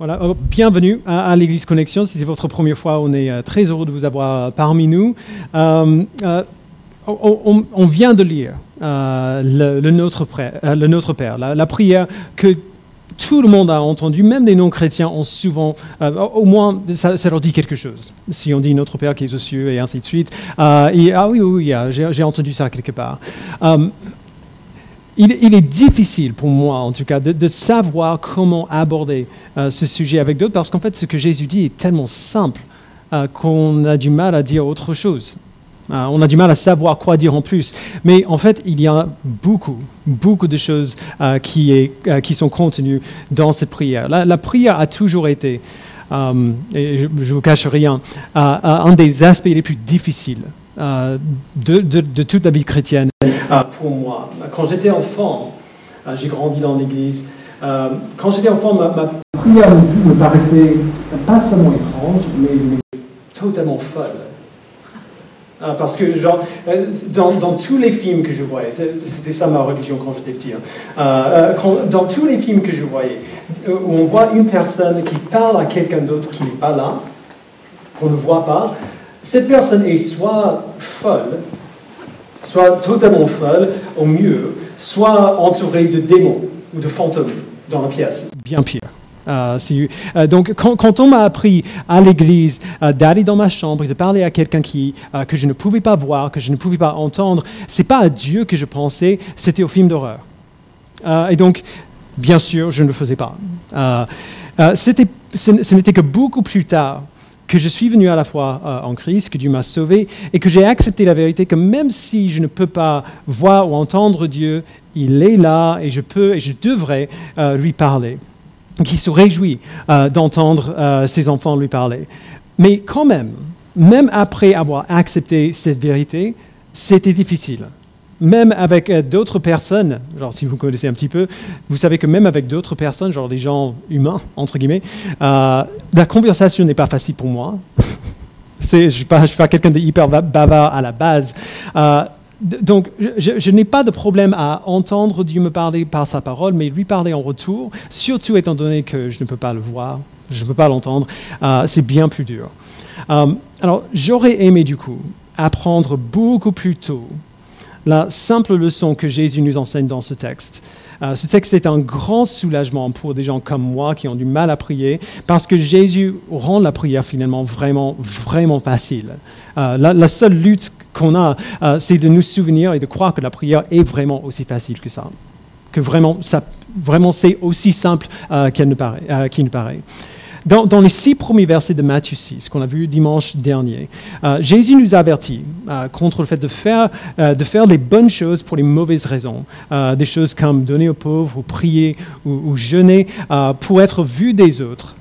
Voilà, oh, bienvenue à, l'Église Connexion. Si c'est votre première fois, on est euh, très heureux de vous avoir euh, parmi nous. Euh, on, vient de lire le, Notre Père, la, prière que tout le monde a entendue, même les non-chrétiens ont souvent, au moins ça, leur dit quelque chose. Si on dit Notre Père qui est aux cieux et ainsi de suite. Ah oui, oui, oui j'ai entendu ça quelque part il, est difficile pour moi, en tout cas, de, savoir comment aborder euh, ce sujet avec d'autres, parce qu'en fait, ce que Jésus dit est tellement simple euh, qu'on a du mal à dire autre chose. Euh, on a du mal à savoir quoi dire en plus. Mais en fait, il y a beaucoup, beaucoup de choses qui, sont contenues dans cette prière. La, prière a toujours été, et je ne vous cache rien, un des aspects les plus difficiles de, toute la vie chrétienne. Pour moi. Quand j'étais enfant, ah, j'ai grandi dans l'église. Euh, quand j'étais enfant, ma, prière me, paraissait pas seulement étrange, mais, totalement folle. Ah, parce que, genre, euh, dans, tous les films que je voyais, c'était ça ma religion quand j'étais petit, hein. euh, dans tous les films que je voyais, où on voit une personne qui parle à quelqu'un d'autre qui n'est pas là, qu'on ne voit pas, cette personne est soit folle, soit totalement folle au mieux, soit entourée de démons ou de fantômes dans la pièce. Bien pire. Euh, euh, donc, quand, on m'a appris à l'église euh, d'aller dans ma chambre et de parler à quelqu'un qui, que je ne pouvais pas voir, que je ne pouvais pas entendre, c'est pas à Dieu que je pensais, c'était au film d'horreur. et donc, bien sûr, je ne le faisais pas. ce n'était que beaucoup plus tard que je suis venu à la fois euh, en Christ, que Dieu m'a sauvé, et que j'ai accepté la vérité que même si je ne peux pas voir ou entendre Dieu, il est là et je peux et je devrais euh, lui parler. Qui se réjouit euh, d'entendre ses enfants lui parler. Mais quand même, même après avoir accepté cette vérité, c'était difficile même avec euh, d'autres personnes, genre si vous connaissez un petit peu, vous savez que même avec d'autres personnes, genre des gens humains, entre guillemets, euh, la conversation n'est pas facile pour moi. je ne suis pas, pas quelqu'un d'hyper bavard à la base. Euh, donc, je, n'ai pas de problème à entendre Dieu me parler par sa parole, mais lui parler en retour, surtout étant donné que je ne peux pas le voir, je ne peux pas l'entendre, c'est bien plus dur. alors, j'aurais aimé du coup apprendre beaucoup plus tôt la simple leçon que Jésus nous enseigne dans ce texte. Euh, ce texte est un grand soulagement pour des gens comme moi qui ont du mal à prier, parce que Jésus rend la prière finalement vraiment, vraiment facile. Euh, la, seule lutte qu'on a, euh, c'est de nous souvenir et de croire que la prière est vraiment aussi facile que ça, que vraiment, ça, vraiment c'est aussi simple qu'il ne paraît. Dans, les six premiers versets de Matthieu 6, qu'on a vu dimanche dernier, euh, Jésus nous avertit euh, contre le fait de faire, euh, de faire les bonnes choses pour les mauvaises raisons. des choses comme donner aux pauvres, ou prier, ou, jeûner, pour être vu des autres.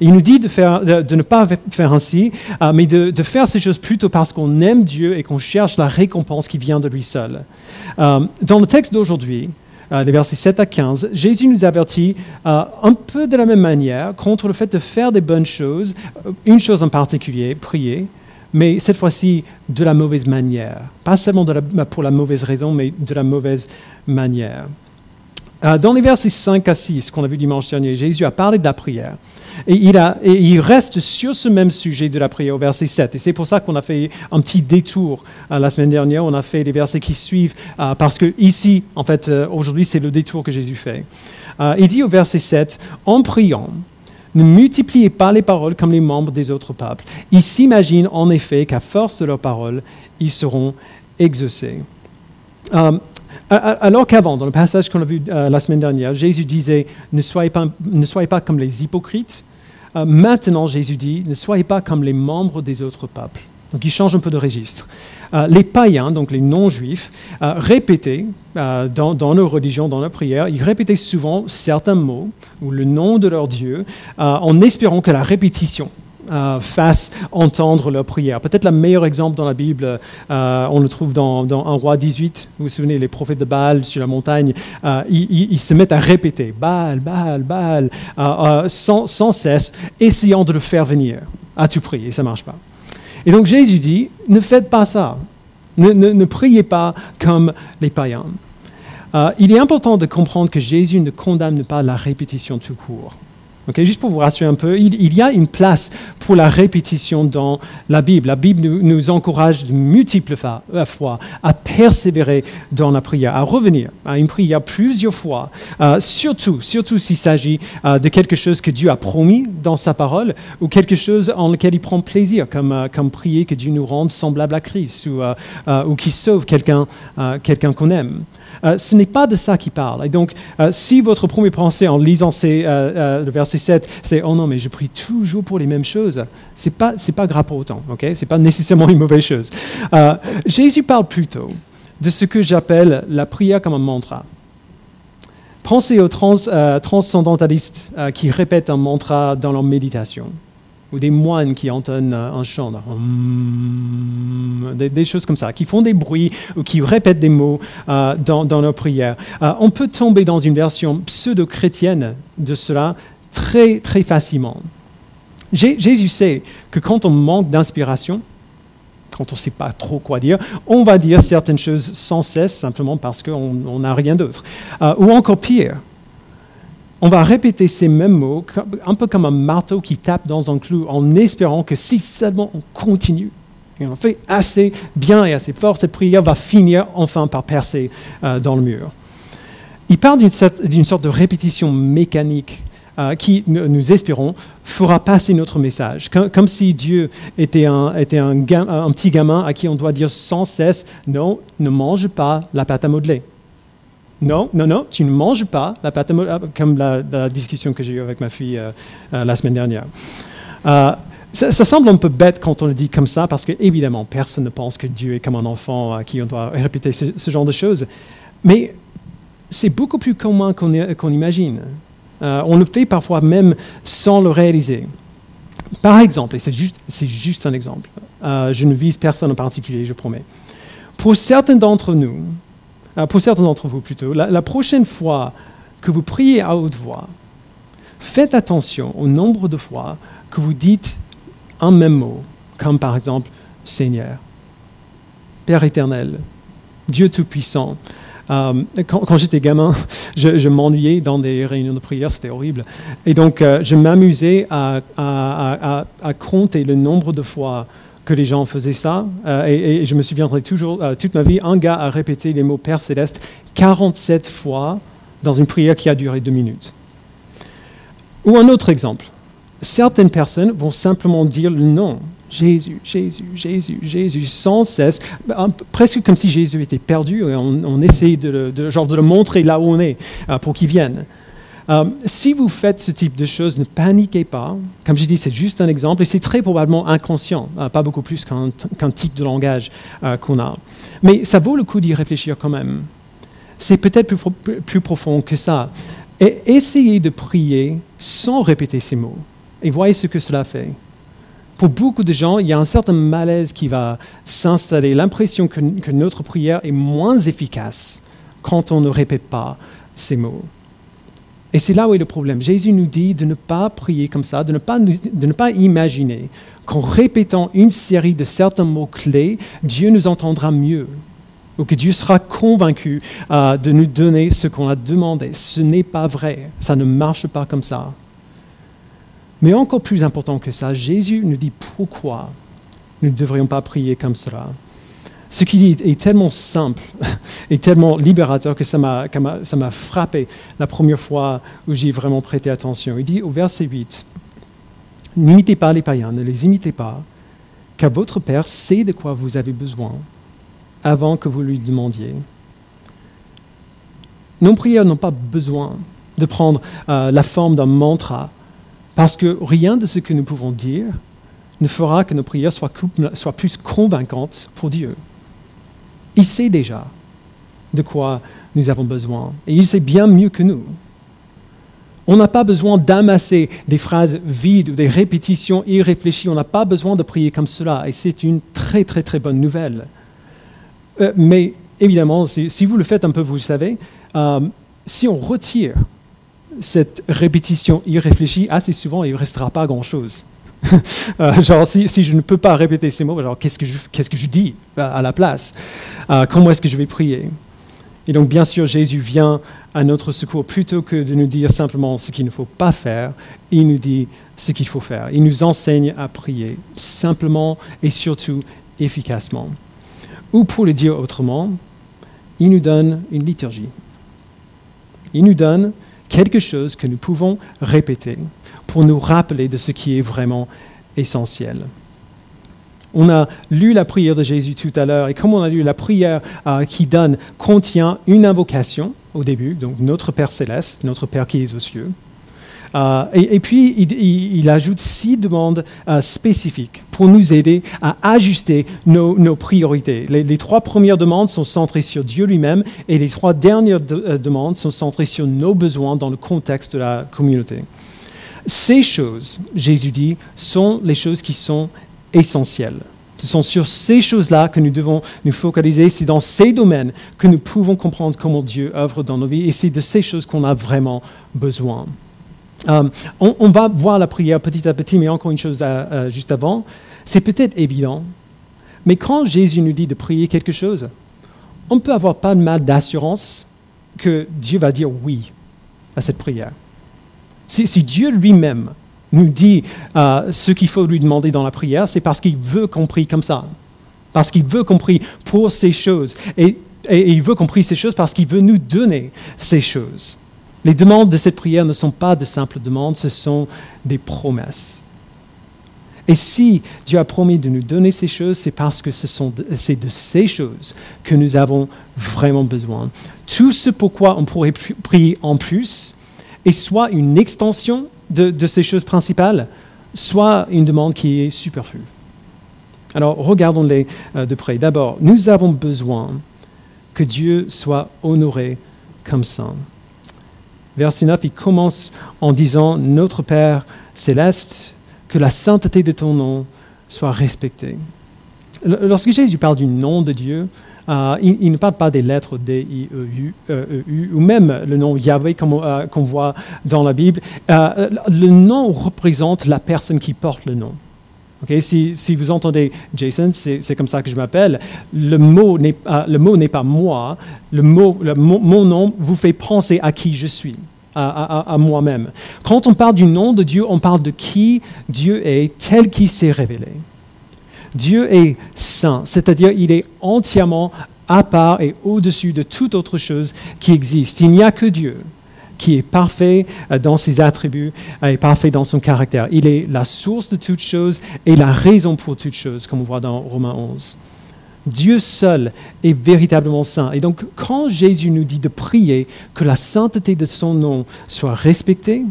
Il nous dit de, ne pas faire ainsi, mais de, faire ces choses plutôt parce qu'on aime Dieu et qu'on cherche la récompense qui vient de lui seul. dans le texte d'aujourd'hui, les versets 7 à 15, Jésus nous avertit euh, un peu de la même manière contre le fait de faire des bonnes choses, euh, une chose en particulier, prier, mais cette fois-ci de la mauvaise manière. Pas seulement pour la mauvaise raison, mais de la mauvaise manière. Euh, dans les versets 5 à 6 qu'on a vu dimanche dernier, Jésus a parlé de la prière. Et il, reste sur ce même sujet de la prière au verset 7. Et c'est pour ça qu'on a fait un petit détour euh, la semaine dernière. On a fait les versets qui suivent, euh, parce que ici, en fait, aujourd'hui, c'est le détour que Jésus fait. il dit au verset 7, en priant, ne multipliez pas les paroles comme les membres des autres peuples. Ils s'imaginent en effet qu'à force de leurs paroles, ils seront exaucés. Alors qu'avant, dans le passage qu'on a vu euh, la semaine dernière, Jésus disait ne soyez pas, comme les hypocrites. Euh, maintenant, Jésus dit ne soyez pas comme les membres des autres peuples. Donc il change un peu de registre. Euh, les païens, donc les non-juifs, répétaient dans, dans, leur religion, dans leur prière, ils répétaient souvent certains mots ou le nom de leur Dieu en espérant que la répétition euh, fassent entendre leur prière. Peut-être le meilleur exemple dans la Bible, euh, on le trouve dans, dans 1 roi 18. Vous vous souvenez, les prophètes de Baal sur la montagne, euh, ils, se mettent à répéter Baal, Baal, Baal, sans, cesse, essayant de le faire venir à tout prix, et ça ne marche pas. Et donc Jésus dit, ne faites pas ça. Ne priez pas comme les païens. il est important de comprendre que Jésus ne condamne pas la répétition tout court. Juste pour vous rassurer un peu, il, y a une place pour la répétition dans la Bible. La Bible nous, encourage de multiples euh, fois à persévérer dans la prière, à revenir à une prière plusieurs fois, euh, surtout, surtout s'il s'agit euh, de quelque chose que Dieu a promis dans sa parole ou quelque chose en lequel il prend plaisir, comme, comme prier que Dieu nous rende semblable à Christ ou, ou qu'il sauve quelqu'un quelqu'un qu'on aime. Euh, ce n'est pas de ça qu'il parle. Et donc, euh, si votre premier pensée en lisant euh, le verset 7, c'est Oh non, mais je prie toujours pour les mêmes choses, ce n'est pas, pas grave pour autant. ce n'est pas nécessairement une mauvaise chose. Jésus parle plutôt de ce que j'appelle la prière comme un mantra. Pensez aux transcendantalistes qui répètent un mantra dans leur méditation ou des moines qui entonnent un chant, des, choses comme ça, qui font des bruits ou qui répètent des mots euh, dans, nos prières. Euh, on peut tomber dans une version pseudo-chrétienne de cela très, très facilement. Jésus sait que quand on manque d'inspiration, quand on ne sait pas trop quoi dire, on va dire certaines choses sans cesse simplement parce qu'on n'a rien d'autre. Euh, ou encore pire, on va répéter ces mêmes mots, un peu comme un marteau qui tape dans un clou, en espérant que si seulement on continue, et on fait assez bien et assez fort, cette prière va finir enfin par percer euh, dans le mur. Il parle d'une sorte de répétition mécanique euh, qui, nous espérons, fera passer notre message, comme, si Dieu était, un, était un, un petit gamin à qui on doit dire sans cesse, non, ne mange pas la pâte à modeler. Non, non, non, tu ne manges pas la pâte à modeler, comme la, discussion que j'ai eue avec ma fille euh, euh, la semaine dernière. Euh, ça, semble un peu bête quand on le dit comme ça, parce qu'évidemment, personne ne pense que Dieu est comme un enfant à qui on doit répéter ce, genre de choses. Mais c'est beaucoup plus commun qu'on imagine. on le fait parfois même sans le réaliser. Par exemple, et c'est juste, un exemple, je ne vise personne en particulier, je promets. Pour certains d'entre nous, euh, pour certains d'entre vous plutôt, la, prochaine fois que vous priez à haute voix, faites attention au nombre de fois que vous dites un même mot, comme par exemple Seigneur, Père éternel, Dieu Tout-Puissant. Euh, quand, j'étais gamin, je, m'ennuyais dans des réunions de prière, c'était horrible. Et donc, euh, je m'amusais à, compter le nombre de fois que les gens faisaient ça. Euh, et, je me souviendrai toujours, euh, toute ma vie, un gars a répété les mots Père céleste 47 fois dans une prière qui a duré deux minutes. Ou un autre exemple. Certaines personnes vont simplement dire le nom. Jésus, Jésus, Jésus, Jésus, sans cesse, presque comme si Jésus était perdu et on, essaie de, de, genre de le montrer là où on est euh, pour qu'il vienne. Euh, si vous faites ce type de choses, ne paniquez pas. Comme j'ai dit, c'est juste un exemple et c'est très probablement inconscient, euh, pas beaucoup plus qu'un type de langage euh, qu'on a. Mais ça vaut le coup d'y réfléchir quand même. C'est peut-être plus, profond que ça. Essayez de prier sans répéter ces mots et voyez ce que cela fait. Pour beaucoup de gens, il y a un certain malaise qui va s'installer, l'impression que notre prière est moins efficace quand on ne répète pas ces mots. Et c'est là où est le problème. Jésus nous dit de ne pas prier comme ça, de ne pas, de ne pas imaginer qu'en répétant une série de certains mots-clés, Dieu nous entendra mieux, ou que Dieu sera convaincu euh, de nous donner ce qu'on a demandé. Ce n'est pas vrai. Ça ne marche pas comme ça. Mais encore plus important que ça, Jésus nous dit pourquoi nous ne devrions pas prier comme cela. Ce qu'il dit est tellement simple et tellement libérateur que ça m'a frappé la première fois où j'ai vraiment prêté attention. Il dit au verset 8, N'imitez pas les païens, ne les imitez pas, car votre Père sait de quoi vous avez besoin avant que vous lui demandiez. Nos prières n'ont pas besoin de prendre euh, la forme d'un mantra, parce que rien de ce que nous pouvons dire ne fera que nos prières soient plus convaincantes pour Dieu. Il sait déjà de quoi nous avons besoin. Et il sait bien mieux que nous. On n'a pas besoin d'amasser des phrases vides ou des répétitions irréfléchies. On n'a pas besoin de prier comme cela. Et c'est une très très très bonne nouvelle. Euh, mais évidemment, si, vous le faites un peu, vous le savez, euh, si on retire cette répétition irréfléchie, assez souvent, il ne restera pas grand-chose. Euh, genre, si, je ne peux pas répéter ces mots, alors qu'est-ce que je, qu'est-ce que je dis à la place? Euh, Comment est-ce que je vais prier? Et donc, bien sûr, Jésus vient à notre secours plutôt que de nous dire simplement ce qu'il ne faut pas faire, il nous dit ce qu'il faut faire. Il nous enseigne à prier simplement et surtout efficacement. Ou pour le dire autrement, il nous donne une liturgie. Il nous donne quelque chose que nous pouvons répéter pour nous rappeler de ce qui est vraiment essentiel. On a lu la prière de Jésus tout à l'heure, et comme on a lu la prière euh, qui donne, contient une invocation au début, donc notre Père céleste, notre Père qui est aux cieux. Euh, et, puis, il, ajoute six demandes euh, spécifiques pour nous aider à ajuster nos, priorités. Les, trois premières demandes sont centrées sur Dieu lui-même et les trois dernières demandes sont centrées sur nos besoins dans le contexte de la communauté. Ces choses, Jésus dit, sont les choses qui sont essentielles. Ce sont sur ces choses-là que nous devons nous focaliser. C'est dans ces domaines que nous pouvons comprendre comment Dieu œuvre dans nos vies. Et c'est de ces choses qu'on a vraiment besoin. Euh, on, va voir la prière petit à petit, mais encore une chose euh, euh, juste avant. C'est peut-être évident, mais quand Jésus nous dit de prier quelque chose, on peut avoir pas de mal d'assurance que Dieu va dire oui à cette prière. Si, Dieu lui-même nous dit ce qu'il faut lui demander dans la prière, c'est parce qu'il veut qu'on prie comme ça. Parce qu'il veut qu'on prie pour ces choses. Et, il veut qu'on prie ces choses parce qu'il veut nous donner ces choses. Les demandes de cette prière ne sont pas de simples demandes, ce sont des promesses. Et si Dieu a promis de nous donner ces choses, c'est parce que c'est de ces choses que nous avons vraiment besoin. Tout ce pourquoi on pourrait prier en plus, est soit une extension de, ces choses principales, soit une demande qui est superflue. Alors regardons-les euh, de près. D'abord, nous avons besoin que Dieu soit honoré comme saint. Verset 9, il commence en disant, Notre Père céleste, que la sainteté de ton nom soit respectée. Lorsque Jésus parle du nom de Dieu, euh, il, ne parle pas des lettres D, I, E, U, e, e ou même le nom Yahweh euh, qu'on voit dans la Bible. Euh, le nom représente la personne qui porte le nom. Si, vous entendez Jason, c'est comme ça que je m'appelle, le mot n'est pas moi, le mot, mon nom vous fait penser à qui je suis. à, à moi-même. Quand on parle du nom de Dieu, on parle de qui Dieu est tel qu'il s'est révélé. Dieu est saint, c'est-à-dire il est entièrement à part et au-dessus de toute autre chose qui existe. Il n'y a que Dieu qui est parfait euh, dans ses attributs et parfait dans son caractère. Il est la source de toutes choses et la raison pour toutes choses, comme on voit dans Romains 11. Dieu seul est véritablement saint. Et donc, quand Jésus nous dit de prier que la sainteté de son nom soit respectée,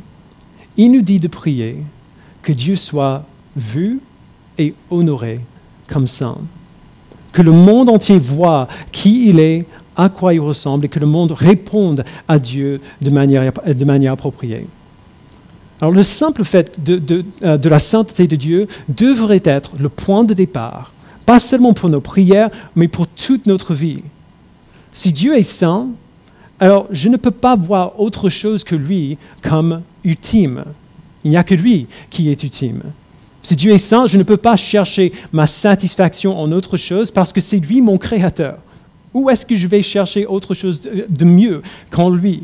il nous dit de prier que Dieu soit vu et honoré comme saint. Que le monde entier voit qui il est, à quoi il ressemble, et que le monde réponde à Dieu de manière, de manière appropriée. Alors le simple fait de, de, euh, de, la sainteté de Dieu devrait être le point de départ, pas seulement pour nos prières, mais pour toute notre vie. Si Dieu est saint, alors je ne peux pas voir autre chose que lui comme ultime. Il n'y a que lui qui est ultime. Si Dieu est saint, je ne peux pas chercher ma satisfaction en autre chose parce que c'est lui mon créateur. Où est-ce que je vais chercher autre chose de mieux qu'en lui?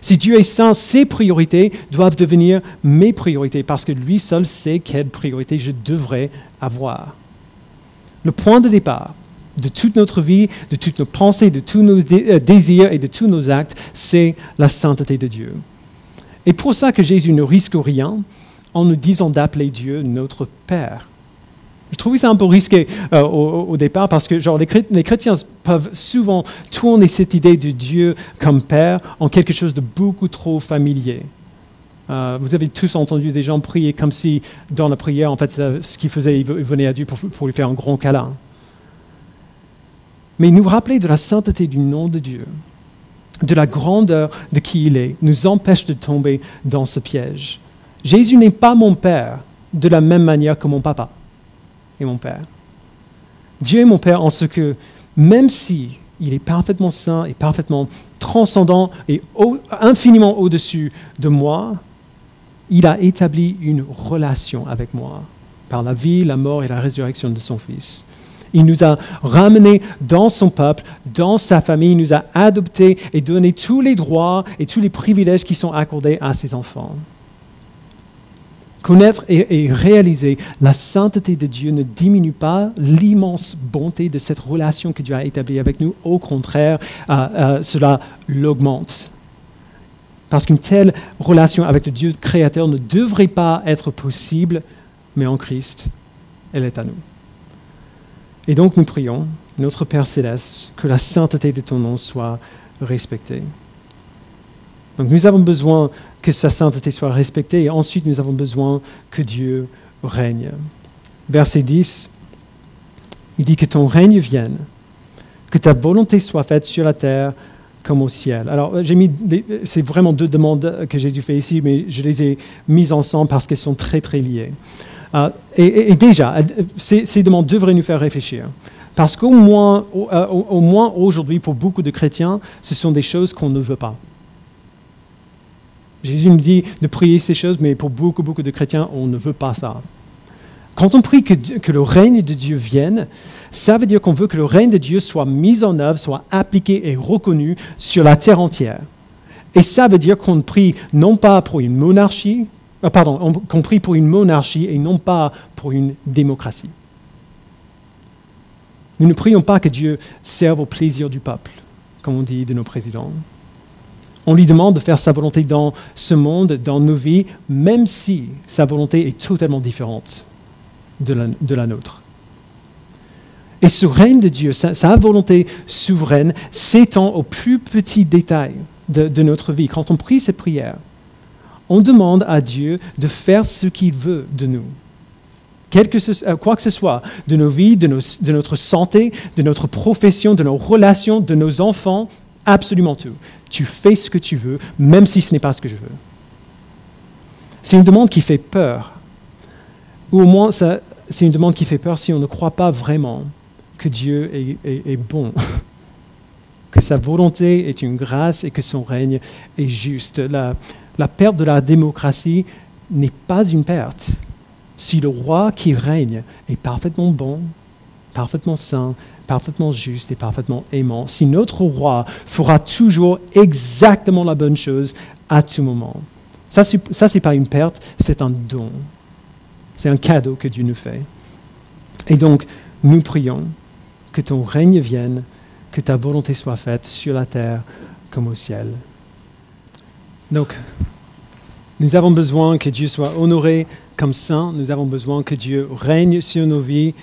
Si Dieu est saint, ses priorités doivent devenir mes priorités parce que lui seul sait quelle priorité je devrais avoir. Le point de départ de toute notre vie, de toutes nos pensées, de tous nos euh, désirs et de tous nos actes, c'est la sainteté de Dieu. Et pour ça que Jésus ne risque rien, en nous disant d'appeler Dieu notre Père. Je trouvais ça un peu risqué euh, au, départ parce que genre, les, chrétiens peuvent souvent tourner cette idée de Dieu comme Père en quelque chose de beaucoup trop familier. Euh, vous avez tous entendu des gens prier comme si dans la prière, en fait, euh, ce qu'ils faisaient, ils venaient à Dieu pour, pour lui faire un grand câlin. Mais nous rappeler de la sainteté du nom de Dieu, de la grandeur de qui il est, nous empêche de tomber dans ce piège. Jésus n'est pas mon Père de la même manière que mon papa est mon Père. Dieu est mon Père en ce que, même si il est parfaitement saint et parfaitement transcendant et infiniment au-dessus de moi, il a établi une relation avec moi par la vie, la mort et la résurrection de son Fils. Il nous a ramenés dans son peuple, dans sa famille, il nous a adoptés et donné tous les droits et tous les privilèges qui sont accordés à ses enfants. Connaître et, réaliser la sainteté de Dieu ne diminue pas l'immense bonté de cette relation que Dieu a établie avec nous. Au contraire, euh, euh, cela l'augmente. Parce qu'une telle relation avec le Dieu créateur ne devrait pas être possible, mais en Christ, elle est à nous. Et donc nous prions, notre Père céleste, que la sainteté de ton nom soit respectée. Donc nous avons besoin que sa sainteté soit respectée et ensuite nous avons besoin que Dieu règne. Verset 10, il dit que ton règne vienne, que ta volonté soit faite sur la terre comme au ciel. Alors j'ai mis, c'est vraiment deux demandes que Jésus fait ici, mais je les ai mises ensemble parce qu'elles sont très très liées. Euh, et, déjà, ces, demandes devraient nous faire réfléchir. Parce qu'au moins, euh, au moins aujourd'hui, pour beaucoup de chrétiens, ce sont des choses qu'on ne veut pas. Jésus nous dit de prier ces choses, mais pour beaucoup, beaucoup de chrétiens, on ne veut pas ça. Quand on prie que, le règne de Dieu vienne, ça veut dire qu'on veut que le règne de Dieu soit mis en œuvre, soit appliqué et reconnu sur la terre entière. Et ça veut dire qu'on prie non pas pour une monarchie, euh, pardon, qu'on prie pour une monarchie et non pas pour une démocratie. Nous ne prions pas que Dieu serve au plaisir du peuple, comme on dit de nos présidents. On lui demande de faire sa volonté dans ce monde, dans nos vies, même si sa volonté est totalement différente de la, nôtre. Et ce règne de Dieu, sa, volonté souveraine, s'étend aux plus petits détails de, notre vie. Quand on prie cette prière, on demande à Dieu de faire ce qu'il veut de nous. Euh, quoi que ce soit, de nos vies, de notre santé, de notre profession, de nos relations, de nos enfants, absolument tout. Tu fais ce que tu veux, même si ce n'est pas ce que je veux. C'est une demande qui fait peur. Ou au moins, c'est une demande qui fait peur si on ne croit pas vraiment que Dieu est, bon, que sa volonté est une grâce et que son règne est juste. La, perte de la démocratie n'est pas une perte. Si le roi qui règne est parfaitement bon, parfaitement saint, parfaitement juste et parfaitement aimant, si notre roi fera toujours exactement la bonne chose à tout moment. Ça, ce n'est pas une perte, c'est un don. C'est un cadeau que Dieu nous fait. Et donc, nous prions que ton règne vienne, que ta volonté soit faite sur la terre comme au ciel. Donc, nous avons besoin que Dieu soit honoré comme saint, nous avons besoin que Dieu règne sur nos vies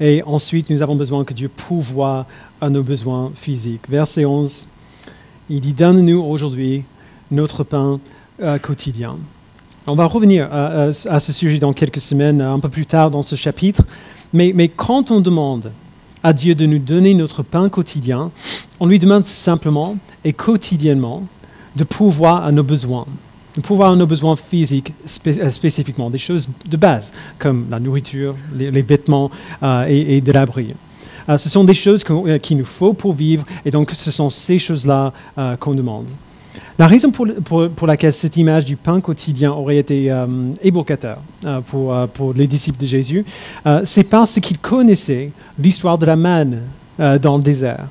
et ensuite, nous avons besoin que Dieu pourvoie à nos besoins physiques. Verset 11, il dit, donne-nous aujourd'hui notre pain euh, quotidien. On va revenir à, ce sujet dans quelques semaines, un peu plus tard dans ce chapitre. Mais, mais quand on demande à Dieu de nous donner notre pain quotidien, on lui demande simplement et quotidiennement de pourvoir à nos besoins pouvoir nos besoins physiques euh, spécifiquement, des choses de base comme la nourriture, les, vêtements euh, et, de l'abri. Euh, ce sont des choses qu'il nous faut pour vivre et donc ce sont ces choses-là qu'on demande. La raison pour, pour, laquelle cette image du pain quotidien aurait été évocateur pour, pour, les disciples de Jésus, c'est parce qu'ils connaissaient l'histoire de la manne dans le désert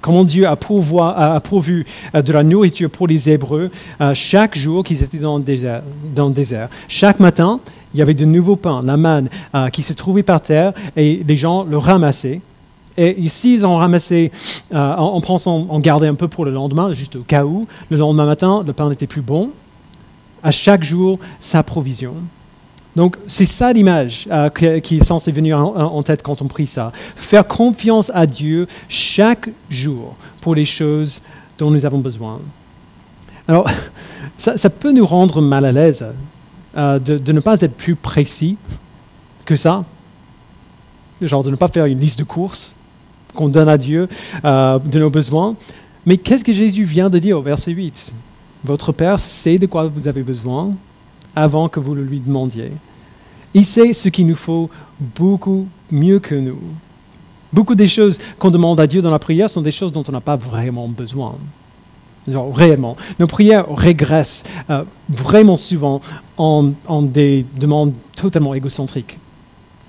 comment Dieu a, pourvu euh, de la nourriture pour les Hébreux euh, chaque jour qu'ils étaient dans le, désert, Chaque matin, il y avait de nouveaux pains, la manne, euh, qui se trouvait par terre et les gens le ramassaient. Et ici, ils ont ramassé en, pensant en garder un peu pour le lendemain, juste au cas où. Le lendemain matin, le pain n'était plus bon. À chaque jour, sa provision. Donc c'est ça l'image euh, qui est censée venir en, tête quand on prie ça. Faire confiance à Dieu chaque jour pour les choses dont nous avons besoin. Alors, ça, peut nous rendre mal à l'aise euh, de, ne pas être plus précis que ça. Genre de ne pas faire une liste de courses qu'on donne à Dieu euh, de nos besoins. Mais qu'est-ce que Jésus vient de dire au verset 8 Votre Père sait de quoi vous avez besoin avant que vous le lui demandiez. Il sait ce qu'il nous faut beaucoup mieux que nous. Beaucoup des choses qu'on demande à Dieu dans la prière sont des choses dont on n'a pas vraiment besoin. Genre, réellement. Nos prières régressent euh, vraiment souvent en, en, des demandes totalement égocentriques.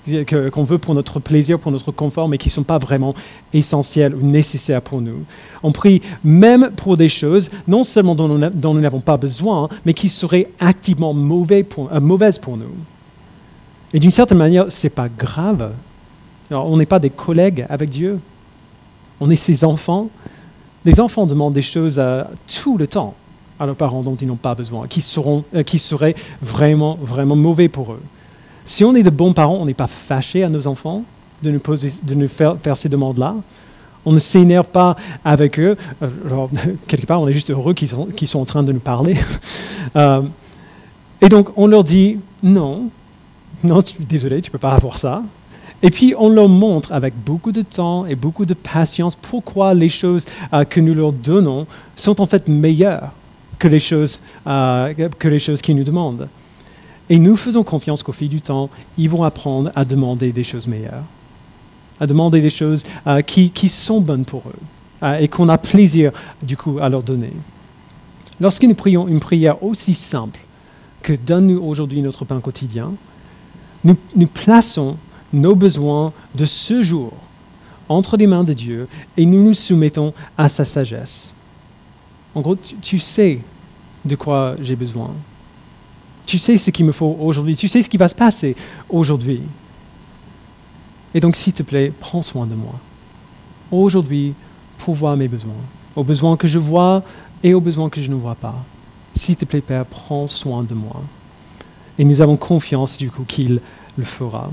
Qu'on veut pour notre plaisir, pour notre confort, mais qui ne sont pas vraiment essentielles ou nécessaires pour nous. On prie même pour des choses, non seulement dont nous n'avons pas besoin, mais qui seraient activement euh, mauvaises pour nous. Et d'une certaine manière, ce n'est pas grave. on n'est pas des collègues avec Dieu. On est ses enfants. Les enfants demandent des choses euh, tout le temps à leurs parents dont ils n'ont pas besoin, qui, euh, qui seraient vraiment, vraiment mauvais pour eux. Si on est de bons parents, on n'est pas fâché à nos enfants de nous, de nous faire, faire ces demandes-là. On ne s'énerve pas avec eux. Euh, quelque part, on est juste heureux qu'ils sont, sont, en train de nous parler. Euh, et donc, on leur dit non, non, désolé, tu ne peux pas avoir ça. Et puis, on leur montre avec beaucoup de temps et beaucoup de patience pourquoi les choses euh, que nous leur donnons sont en fait meilleures que les choses, que les choses qu'ils nous demandent. Et nous faisons confiance qu'au fil du temps, ils vont apprendre à demander des choses meilleures, à demander des choses euh, qui, sont bonnes pour eux euh, et qu'on a plaisir du coup à leur donner. Lorsque nous prions une prière aussi simple que Donne-nous aujourd'hui notre pain quotidien, nous, plaçons nos besoins de ce jour entre les mains de Dieu et nous nous soumettons à sa sagesse. En gros, tu sais de quoi j'ai besoin. Tu sais ce qu'il me faut aujourd'hui. Tu sais ce qui va se passer aujourd'hui. Et donc, s'il te plaît, prends soin de moi. Aujourd'hui, pour voir mes besoins. Aux besoins que je vois et aux besoins que je ne vois pas. S'il te plaît, Père, prends soin de moi. Et nous avons confiance, du coup, qu'il le fera.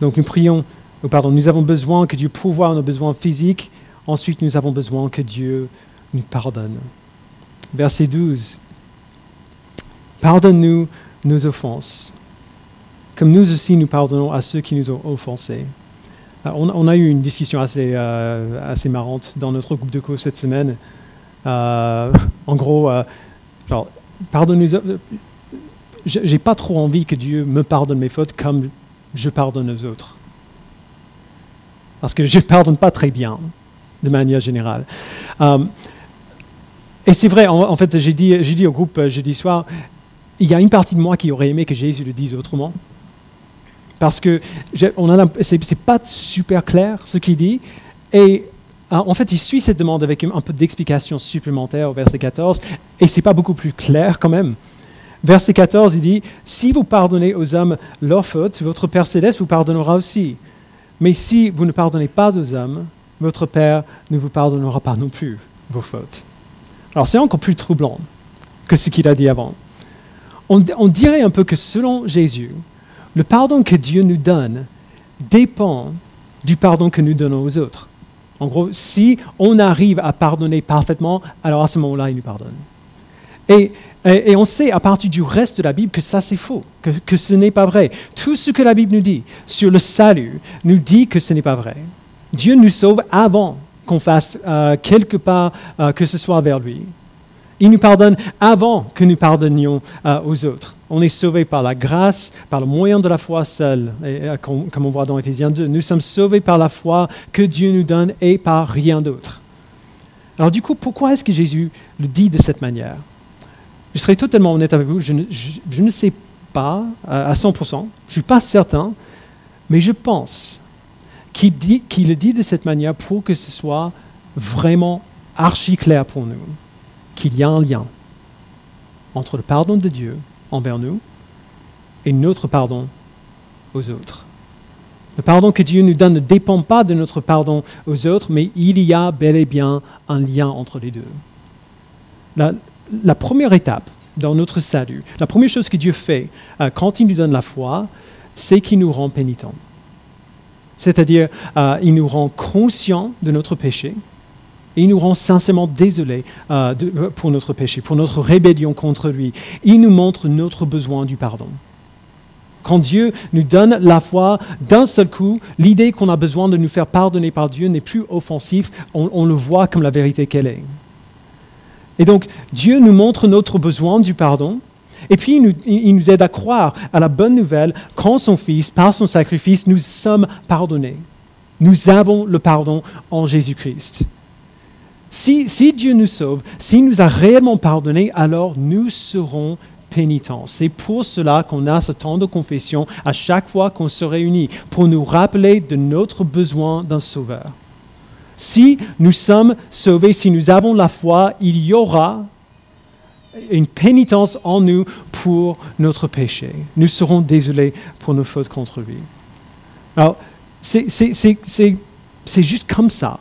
Donc, nous prions, oh, pardon, nous avons besoin que Dieu pourvoie nos besoins physiques. Ensuite, nous avons besoin que Dieu nous pardonne. Verset 12. Pardonne-nous nos offenses, comme nous aussi nous pardonnons à ceux qui nous ont offensés. Euh, on, a eu une discussion assez, euh, assez marrante dans notre groupe de cours cette semaine. Euh, en gros, pardonne-nous. J'ai pas trop envie que Dieu me pardonne mes fautes comme je pardonne aux autres. Parce que je ne pardonne pas très bien, de manière générale. et c'est vrai, en, fait, j'ai dit, dit, au groupe jeudi soir, il y a une partie de moi qui aurait aimé que Jésus le dise autrement. Parce que ce n'est pas super clair ce qu'il dit. Et ah, en fait, il suit cette demande avec un peu d'explication supplémentaire au verset 14. Et ce n'est pas beaucoup plus clair quand même. Verset 14, il dit, Si vous pardonnez aux hommes leurs fautes, votre Père céleste vous pardonnera aussi. Mais si vous ne pardonnez pas aux hommes, votre Père ne vous pardonnera pas non plus vos fautes. Alors c'est encore plus troublant que ce qu'il a dit avant on, dirait un peu que selon Jésus, le pardon que Dieu nous donne dépend du pardon que nous donnons aux autres. En gros, si on arrive à pardonner parfaitement, alors à ce moment-là, il nous pardonne. Et, on sait à partir du reste de la Bible que ça c'est faux, que, ce n'est pas vrai. Tout ce que la Bible nous dit sur le salut nous dit que ce n'est pas vrai. Dieu nous sauve avant qu'on fasse euh, quelque part euh, que ce soit vers lui. Il nous pardonne avant que nous pardonnions euh, aux autres. On est sauvé par la grâce, par le moyen de la foi seule, euh, comme, on voit dans Éphésiens 2. Nous sommes sauvés par la foi que Dieu nous donne et par rien d'autre. Alors du coup, pourquoi est-ce que Jésus le dit de cette manière? Je serai totalement honnête avec vous, je ne, sais pas à 100%, je ne suis pas certain, mais je pense qu'il le dit de cette manière pour que ce soit vraiment archi clair pour nous qu'il y a un lien entre le pardon de Dieu envers nous et notre pardon aux autres. Le pardon que Dieu nous donne ne dépend pas de notre pardon aux autres, mais il y a bel et bien un lien entre les deux. La, première étape dans notre salut, la première chose que Dieu fait euh, quand il nous donne la foi, c'est qu'il nous rend pénitents. C'est-à-dire, euh, il nous rend conscients de notre péché, il nous rend sincèrement désolés euh, pour notre péché, pour notre rébellion contre lui. Il nous montre notre besoin du pardon. Quand Dieu nous donne la foi, d'un seul coup, l'idée qu'on a besoin de nous faire pardonner par Dieu n'est plus offensif, on, le voit comme la vérité qu'elle est. Et donc, Dieu nous montre notre besoin du pardon, et puis il nous, il nous aide à croire à la bonne nouvelle qu'en son Fils, par son sacrifice, nous sommes pardonnés. Nous avons le pardon en Jésus-Christ. Si, Dieu nous sauve, s'il nous a réellement pardonné, alors nous serons pénitents. C'est pour cela qu'on a ce temps de confession à chaque fois qu'on se réunit, pour nous rappeler de notre besoin d'un sauveur. Si nous sommes sauvés, si nous avons la foi, il y aura une pénitence en nous pour notre péché. Nous serons désolés pour nos fautes contre lui. Alors, c'est juste comme ça.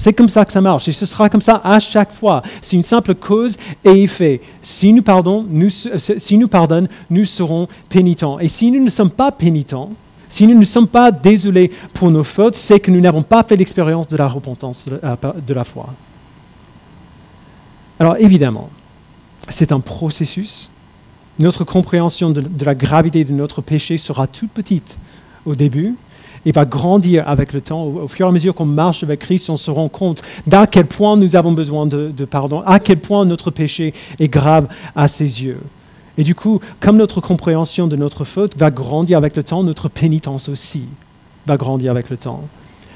C'est comme ça que ça marche et ce sera comme ça à chaque fois. C'est une simple cause et effet. Si nous, pardonnons, nous, si nous pardonnons, nous serons pénitents. Et si nous ne sommes pas pénitents, si nous ne sommes pas désolés pour nos fautes, c'est que nous n'avons pas fait l'expérience de la repentance de la foi. Alors évidemment, c'est un processus. Notre compréhension de, la gravité de notre péché sera toute petite au début et va grandir avec le temps. Au, fur et à mesure qu'on marche avec Christ, on se rend compte d'à quel point nous avons besoin de, pardon, à quel point notre péché est grave à ses yeux. Et du coup, comme notre compréhension de notre faute va grandir avec le temps, notre pénitence aussi va grandir avec le temps.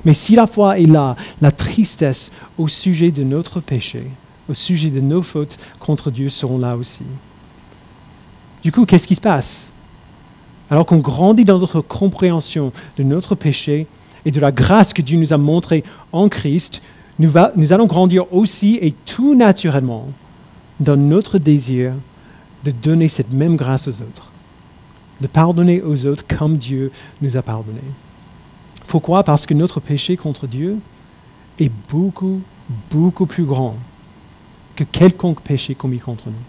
Mais si la foi est là, la tristesse au sujet de notre péché, au sujet de nos fautes contre Dieu seront là aussi. Du coup, qu'est-ce qui se passe? Alors qu'on grandit dans notre compréhension de notre péché et de la grâce que Dieu nous a montrée en Christ, nous, allons grandir aussi et tout naturellement dans notre désir de donner cette même grâce aux autres, de pardonner aux autres comme Dieu nous a pardonné. Pourquoi Parce que notre péché contre Dieu est beaucoup, beaucoup plus grand que quelconque péché commis contre nous.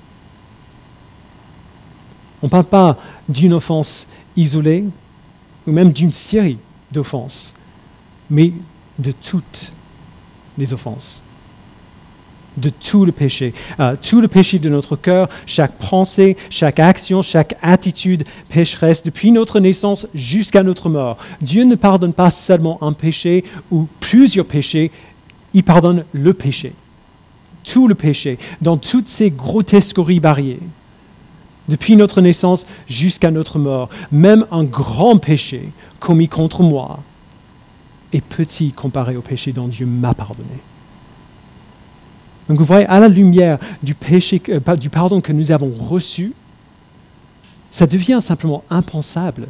On ne parle pas d'une offense isolée ou même d'une série d'offenses, mais de toutes les offenses, de tout le péché, euh, tout le péché de notre cœur, chaque pensée, chaque action, chaque attitude pécheresse depuis notre naissance jusqu'à notre mort. Dieu ne pardonne pas seulement un péché ou plusieurs péchés, il pardonne le péché. Tout le péché, dans toutes ces grotesqueries variées, depuis notre naissance jusqu'à notre mort, même un grand péché commis contre moi est petit comparé au péché dont Dieu m'a pardonné. Donc vous voyez, à la lumière du, euh, pardon que nous avons reçu, ça devient simplement impensable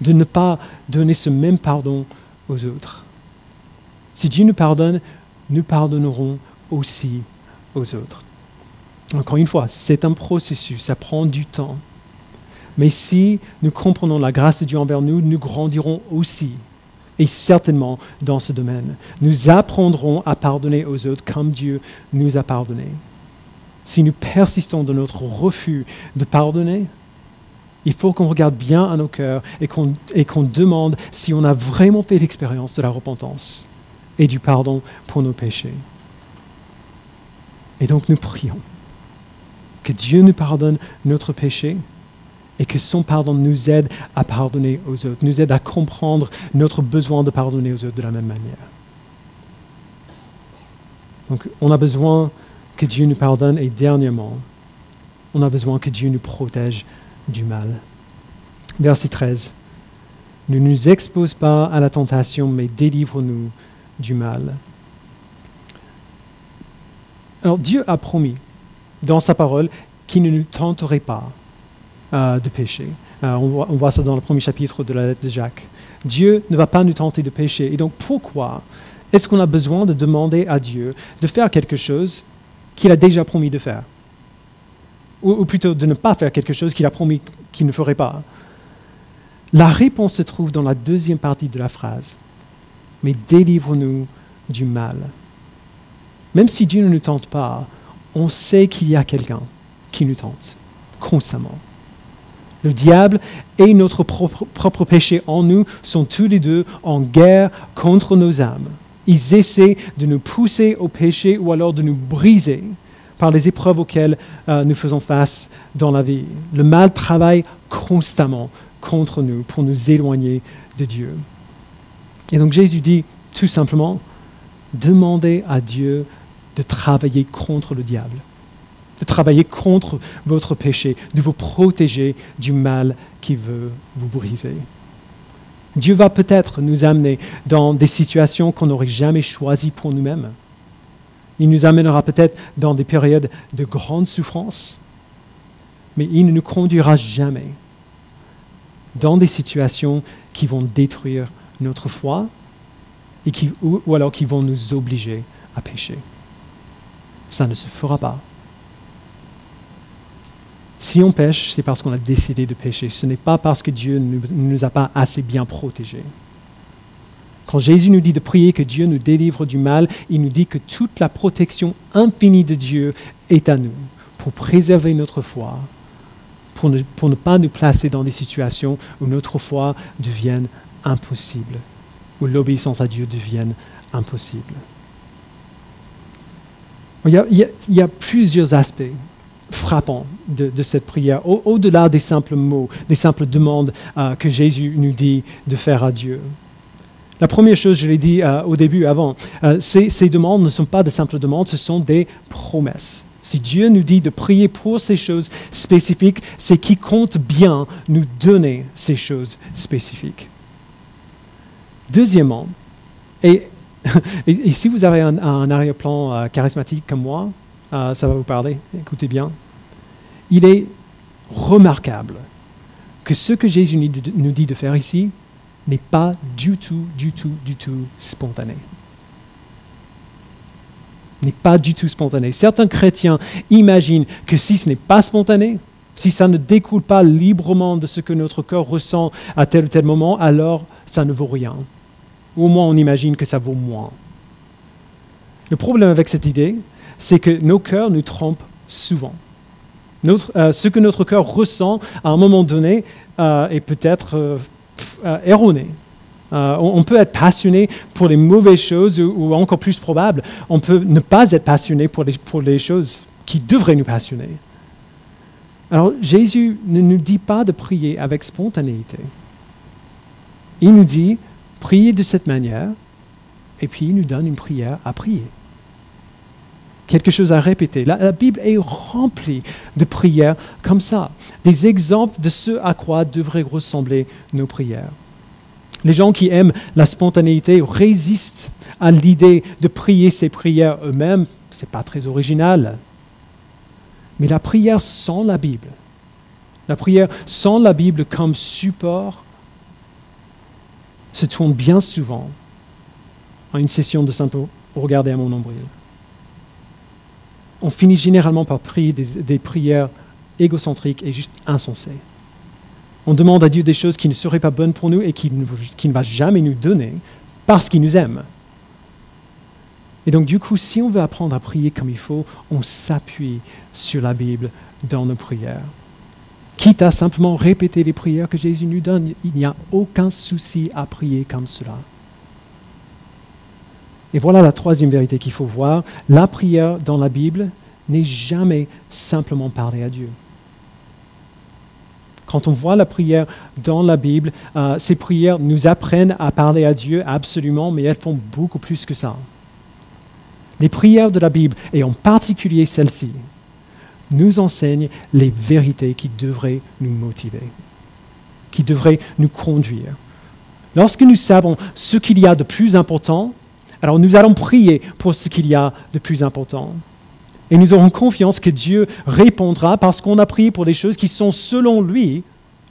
de ne pas donner ce même pardon aux autres. Si Dieu nous pardonne, nous pardonnerons aussi aux autres. Encore une fois, c'est un processus, ça prend du temps. Mais si nous comprenons la grâce de Dieu envers nous, nous grandirons aussi, et certainement dans ce domaine. Nous apprendrons à pardonner aux autres comme Dieu nous a pardonné. Si nous persistons dans notre refus de pardonner, il faut qu'on regarde bien à nos cœurs et qu'on demande si on a vraiment fait l'expérience de la repentance et du pardon pour nos péchés. Et donc nous prions que Dieu nous pardonne notre péché et que son pardon nous aide à pardonner aux autres, nous aide à comprendre notre besoin de pardonner aux autres de la même manière. Donc on a besoin que Dieu nous pardonne et dernièrement, on a besoin que Dieu nous protège du mal. Verset 13. Ne nous expose pas à la tentation, mais délivre-nous du mal. Alors Dieu a promis dans sa parole qu'il ne nous tenterait pas euh, de pécher. Euh, on, voit, ça dans le premier chapitre de la lettre de Jacques. Dieu ne va pas nous tenter de pécher. Et donc pourquoi est-ce qu'on a besoin de demander à Dieu de faire quelque chose qu'il a déjà promis de faire? Ou plutôt de ne pas faire quelque chose qu'il a promis qu'il ne ferait pas? La réponse se trouve dans la deuxième partie de la phrase. Mais délivre-nous du mal. Même si Dieu ne nous tente pas, on sait qu'il y a quelqu'un qui nous tente constamment. Le diable et notre propre, péché en nous sont tous les deux en guerre contre nos âmes. Ils essaient de nous pousser au péché ou alors de nous briser par les épreuves auxquelles euh, nous faisons face dans la vie. Le mal travaille constamment contre nous pour nous éloigner de Dieu. Et donc Jésus dit tout simplement, demandez à Dieu de travailler contre le diable, de travailler contre votre péché, de vous protéger du mal qui veut vous briser. Dieu va peut-être nous amener dans des situations qu'on n'aurait jamais choisies pour nous-mêmes. Il nous amènera peut-être dans des périodes de grande souffrance. mais il ne nous conduira jamais dans des situations qui vont détruire notre foi et qui, ou, ou alors qui vont nous obliger à pécher. Ça ne se fera pas. Si on pêche, c'est parce qu'on a décidé de pécher. Ce n'est pas parce que Dieu ne nous a pas assez bien protégés. Quand Jésus nous dit de prier que Dieu nous délivre du mal, il nous dit que toute la protection infinie de Dieu est à nous pour préserver notre foi, pour ne, pour ne pas nous placer dans des situations où notre foi devienne impossible, où l'obéissance à Dieu devienne impossible. Il y a, plusieurs aspects frappants de, de cette prière, au-delà des simples mots, des simples demandes euh, que Jésus nous dit de faire à Dieu. La première chose, je l'ai dit euh, au début, avant, euh, ces, ces, demandes ne sont pas de simples demandes, ce sont des promesses. Si Dieu nous dit de prier pour ces choses spécifiques, c'est qu'il compte bien nous donner ces choses spécifiques. Deuxièmement, et, et, si vous avez un, un arrière-plan euh, charismatique comme moi, euh, ça va vous parler, écoutez bien, il est remarquable que ce que Jésus nous dit de faire ici, n'est pas du tout, du tout, du tout spontané. N'est pas du tout spontané. Certains chrétiens imaginent que si ce n'est pas spontané, si ça ne découle pas librement de ce que notre cœur ressent à tel ou tel moment, alors ça ne vaut rien. Ou au moins on imagine que ça vaut moins. Le problème avec cette idée, c'est que nos cœurs nous trompent souvent. Euh, ce que notre cœur ressent à un moment donné euh, est peut-être euh, erroné. On, peut être passionné pour les mauvaises choses ou, encore plus probable, on peut ne pas être passionné pour les choses qui devraient nous passionner. Alors Jésus ne nous dit pas de prier avec spontanéité. Il nous dit, priez de cette manière, et puis il nous donne une prière à prier. Quelque chose à répéter. La, la Bible est remplie de prières comme ça, des exemples de ce à quoi devraient ressembler nos prières. Les gens qui aiment la spontanéité résistent à l'idée de prier ces prières eux-mêmes. Ce n'est pas très original. Mais la prière sans la Bible, la prière sans la Bible comme support, se tourne bien souvent en une session de simple regarder à mon nombril. On finit généralement par prier des, des prières égocentriques et juste insensées. On demande à Dieu des choses qui ne seraient pas bonnes pour nous et qu'il ne, va jamais nous donner parce qu'il nous aime. Et donc du coup, si on veut apprendre à prier comme il faut, on s'appuie sur la Bible dans nos prières. Quitte à simplement répéter les prières que Jésus nous donne, il n'y a aucun souci à prier comme cela. Et voilà la troisième vérité qu'il faut voir. La prière dans la Bible n'est jamais simplement parler à Dieu. Quand on voit la prière dans la Bible, euh, ces prières nous apprennent à parler à Dieu absolument, mais elles font beaucoup plus que ça. Les prières de la Bible, et en particulier celles-ci, nous enseignent les vérités qui devraient nous motiver, qui devraient nous conduire. Lorsque nous savons ce qu'il y a de plus important, alors nous allons prier pour ce qu'il y a de plus important. Et nous aurons confiance que Dieu répondra parce qu'on a prié pour des choses qui sont, selon lui,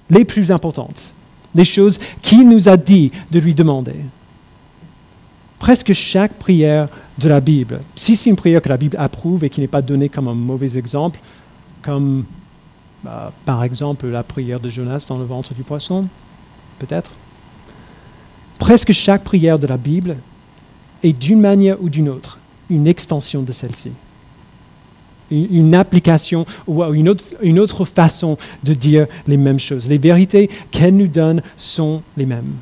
les plus importantes. Des choses qu'il nous a dit de lui demander. Presque chaque prière de la Bible, si c'est une prière que la Bible approuve et qui n'est pas donnée comme un mauvais exemple, comme bah, par exemple la prière de Jonas dans le ventre du poisson, peut-être, presque chaque prière de la Bible est d'une manière ou d'une autre une extension de celle-ci une application ou une autre, une autre, façon de dire les mêmes choses. Les vérités qu'elle nous donne sont les mêmes.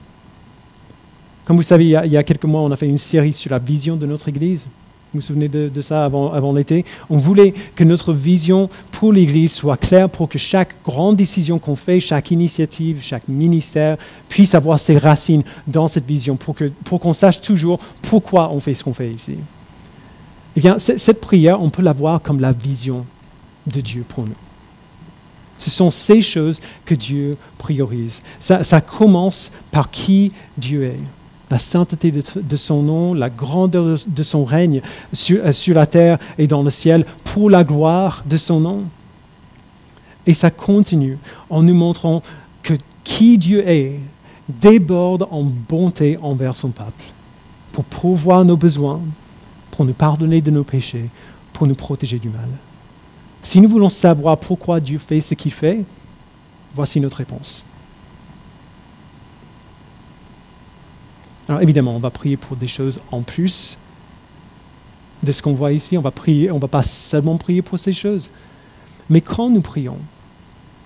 Comme vous savez, il y, a, quelques mois, on a fait une série sur la vision de notre Église. Vous vous souvenez de, ça avant, l'été? On voulait que notre vision pour l'Église soit claire pour que chaque grande décision qu'on fait, chaque initiative, chaque ministère puisse avoir ses racines dans cette vision pour qu'on pour sache toujours pourquoi on fait ce qu'on fait ici. Eh bien, cette prière, on peut la voir comme la vision de Dieu pour nous. Ce sont ces choses que Dieu priorise. Ça commence par qui Dieu est, la sainteté de, son nom, la grandeur de, de son règne sur, euh, sur, la terre et dans le ciel, pour la gloire de son nom. Et ça continue en nous montrant que qui Dieu est déborde en bonté envers son peuple, pour pourvoir nos besoins, pour nous pardonner de nos péchés, pour nous protéger du mal. Si nous voulons savoir pourquoi Dieu fait ce qu'il fait, voici notre réponse. Évidemment, on va prier pour des choses en plus de ce qu'on voit ici. On va prier, on va pas seulement prier pour ces choses. Mais quand nous prions,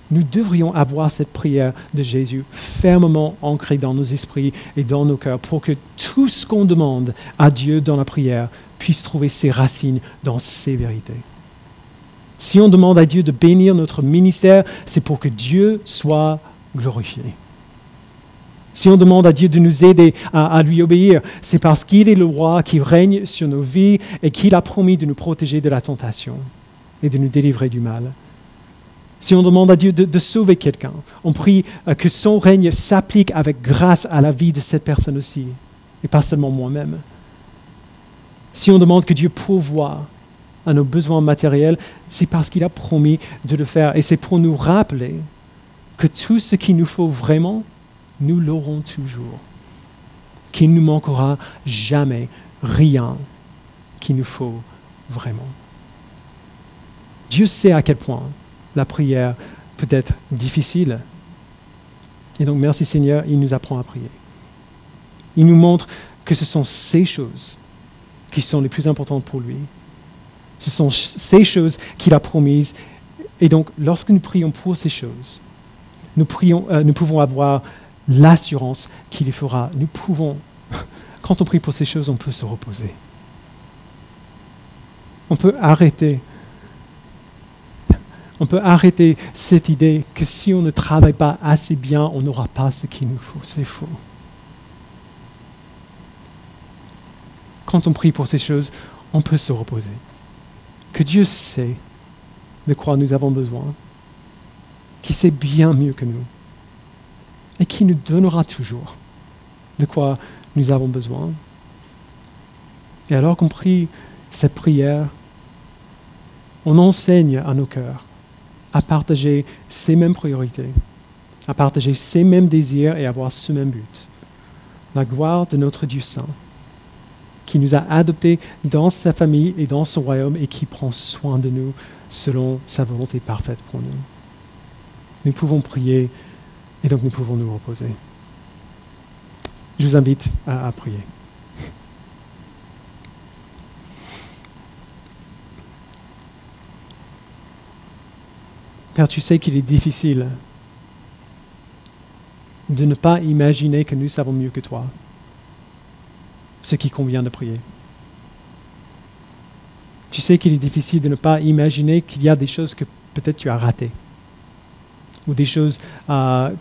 nous devrions avoir cette prière de Jésus fermement ancrée dans nos esprits et dans nos cœurs pour que tout ce qu'on demande à Dieu dans la prière puisse trouver ses racines dans ses vérités. Si on demande à Dieu de bénir notre ministère, c'est pour que Dieu soit glorifié. Si on demande à Dieu de nous aider à, lui obéir, c'est parce qu'il est le roi qui règne sur nos vies et qu'il a promis de nous protéger de la tentation et de nous délivrer du mal. Si on demande à Dieu de, sauver quelqu'un, on prie euh, que son règne s'applique avec grâce à la vie de cette personne aussi, et pas seulement moi-même. Si on demande que Dieu pourvoie à nos besoins matériels, c'est parce qu'il a promis de le faire. Et c'est pour nous rappeler que tout ce qu'il nous faut vraiment, nous l'aurons toujours. Qu'il ne nous manquera jamais rien qu'il nous faut vraiment. Dieu sait à quel point la prière peut être difficile. Et donc merci Seigneur, il nous apprend à prier. Il nous montre que ce sont ces choses qui sont les plus importantes pour lui. Ce sont ces choses qu'il a promises. Et donc lorsque nous prions pour ces choses, nous, euh, nous pouvons avoir l'assurance qu'il les fera. Nous pouvons, quand on prie pour ces choses, on peut se reposer. On peut arrêter. On peut arrêter cette idée que si on ne travaille pas assez bien, on n'aura pas ce qu'il nous faut. C'est faux. Quand on prie pour ces choses, on peut se reposer. Que Dieu sait de quoi nous avons besoin, qu'il sait bien mieux que nous et qui nous donnera toujours de quoi nous avons besoin. Et alors qu'on prie cette prière, on enseigne à nos cœurs à partager ces mêmes priorités, à partager ces mêmes désirs et avoir ce même but. La gloire de notre Dieu Saint, qui nous a adoptés dans sa famille et dans son royaume et qui prend soin de nous selon sa volonté parfaite pour nous. Nous pouvons prier et donc nous pouvons nous reposer. Je vous invite à, prier. Père, tu sais qu'il est difficile de ne pas imaginer que nous savons mieux que toi ce qui convient de prier. Tu sais qu'il est difficile de ne pas imaginer qu'il y a des choses que peut-être tu as ratées ou des choses, euh,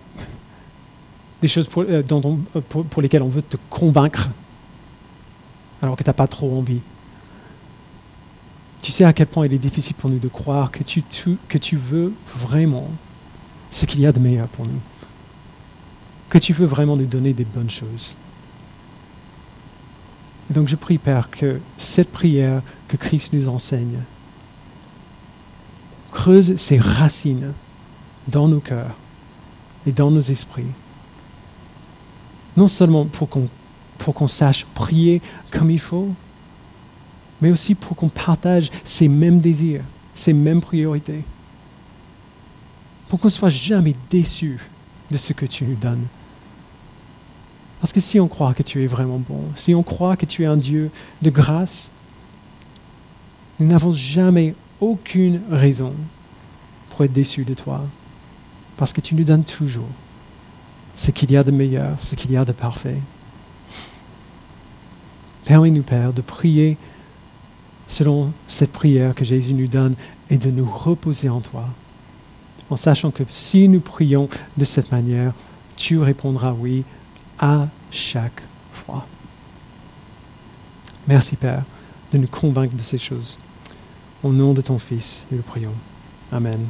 euh, pour, lesquelles on veut te convaincre alors que tu n'as pas trop envie. Tu sais à quel point il est difficile pour nous de croire que tu, que tu veux vraiment ce qu'il y a de meilleur pour nous. Que tu veux vraiment nous donner des bonnes choses. Et donc je prie, Père, que cette prière que Christ nous enseigne creuse ses racines dans nos cœurs et dans nos esprits. Non seulement pour qu'on sache prier comme il faut, mais aussi pour qu'on partage ces mêmes désirs, ces mêmes priorités. Pour qu'on ne soit jamais déçu de ce que tu nous donnes. Parce que si on croit que tu es vraiment bon, si on croit que tu es un Dieu de grâce, nous n'avons jamais aucune raison pour être déçus de toi parce que tu nous donnes toujours ce qu'il y a de meilleur, ce qu'il y a de parfait. Permets-nous, Père, de prier selon cette prière que Jésus nous donne et de nous reposer en toi, en sachant que si nous prions de cette manière, tu répondras oui à chaque fois. Merci, Père, de nous convaincre de ces choses. Au nom de ton Fils, nous le prions. Amen.